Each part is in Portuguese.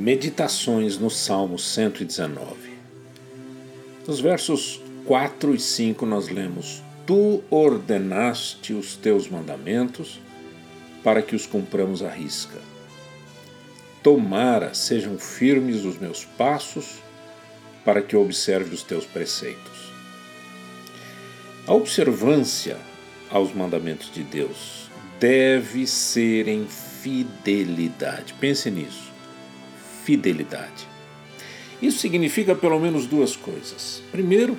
Meditações no Salmo 119. Nos versos 4 e 5 nós lemos: Tu ordenaste os teus mandamentos para que os cumpramos à risca. Tomara sejam firmes os meus passos para que eu observe os teus preceitos. A observância aos mandamentos de Deus deve ser em fidelidade. Pense nisso fidelidade. Isso significa pelo menos duas coisas. Primeiro,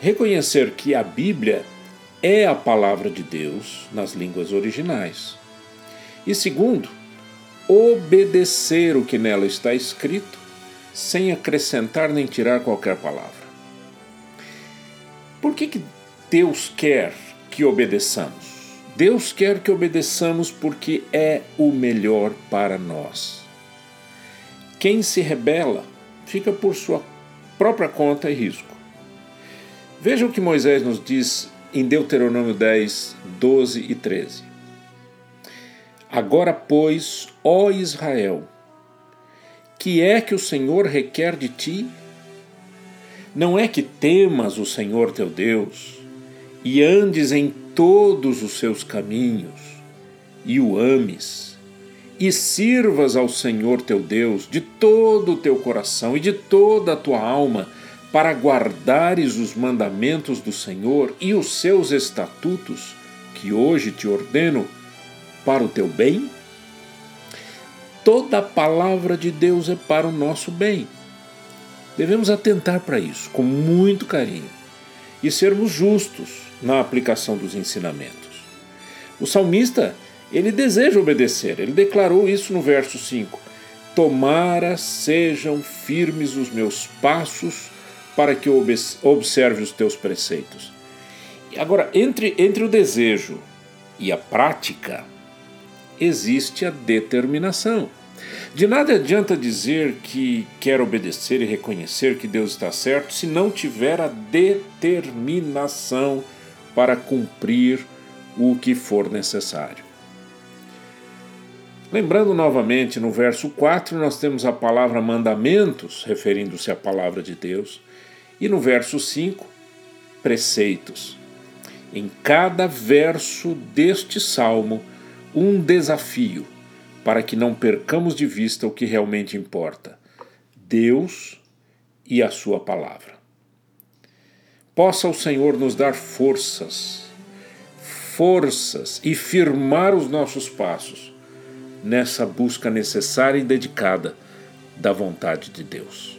reconhecer que a Bíblia é a palavra de Deus nas línguas originais. E segundo, obedecer o que nela está escrito, sem acrescentar nem tirar qualquer palavra. Por que, que Deus quer que obedeçamos? Deus quer que obedeçamos porque é o melhor para nós. Quem se rebela fica por sua própria conta e risco. Veja o que Moisés nos diz em Deuteronômio 10, 12 e 13. Agora, pois, ó Israel, que é que o Senhor requer de ti? Não é que temas o Senhor teu Deus e andes em todos os seus caminhos e o ames e sirvas ao Senhor teu Deus de todo o teu coração e de toda a tua alma, para guardares os mandamentos do Senhor e os seus estatutos, que hoje te ordeno, para o teu bem? Toda a palavra de Deus é para o nosso bem. Devemos atentar para isso com muito carinho e sermos justos na aplicação dos ensinamentos. O salmista ele deseja obedecer. Ele declarou isso no verso 5: Tomara sejam firmes os meus passos para que eu observe os teus preceitos. Agora, entre, entre o desejo e a prática, existe a determinação. De nada adianta dizer que quer obedecer e reconhecer que Deus está certo se não tiver a determinação para cumprir o que for necessário. Lembrando novamente, no verso 4 nós temos a palavra mandamentos, referindo-se à palavra de Deus, e no verso 5, preceitos. Em cada verso deste salmo, um desafio para que não percamos de vista o que realmente importa: Deus e a Sua palavra. Possa o Senhor nos dar forças, forças e firmar os nossos passos nessa busca necessária e dedicada da vontade de Deus.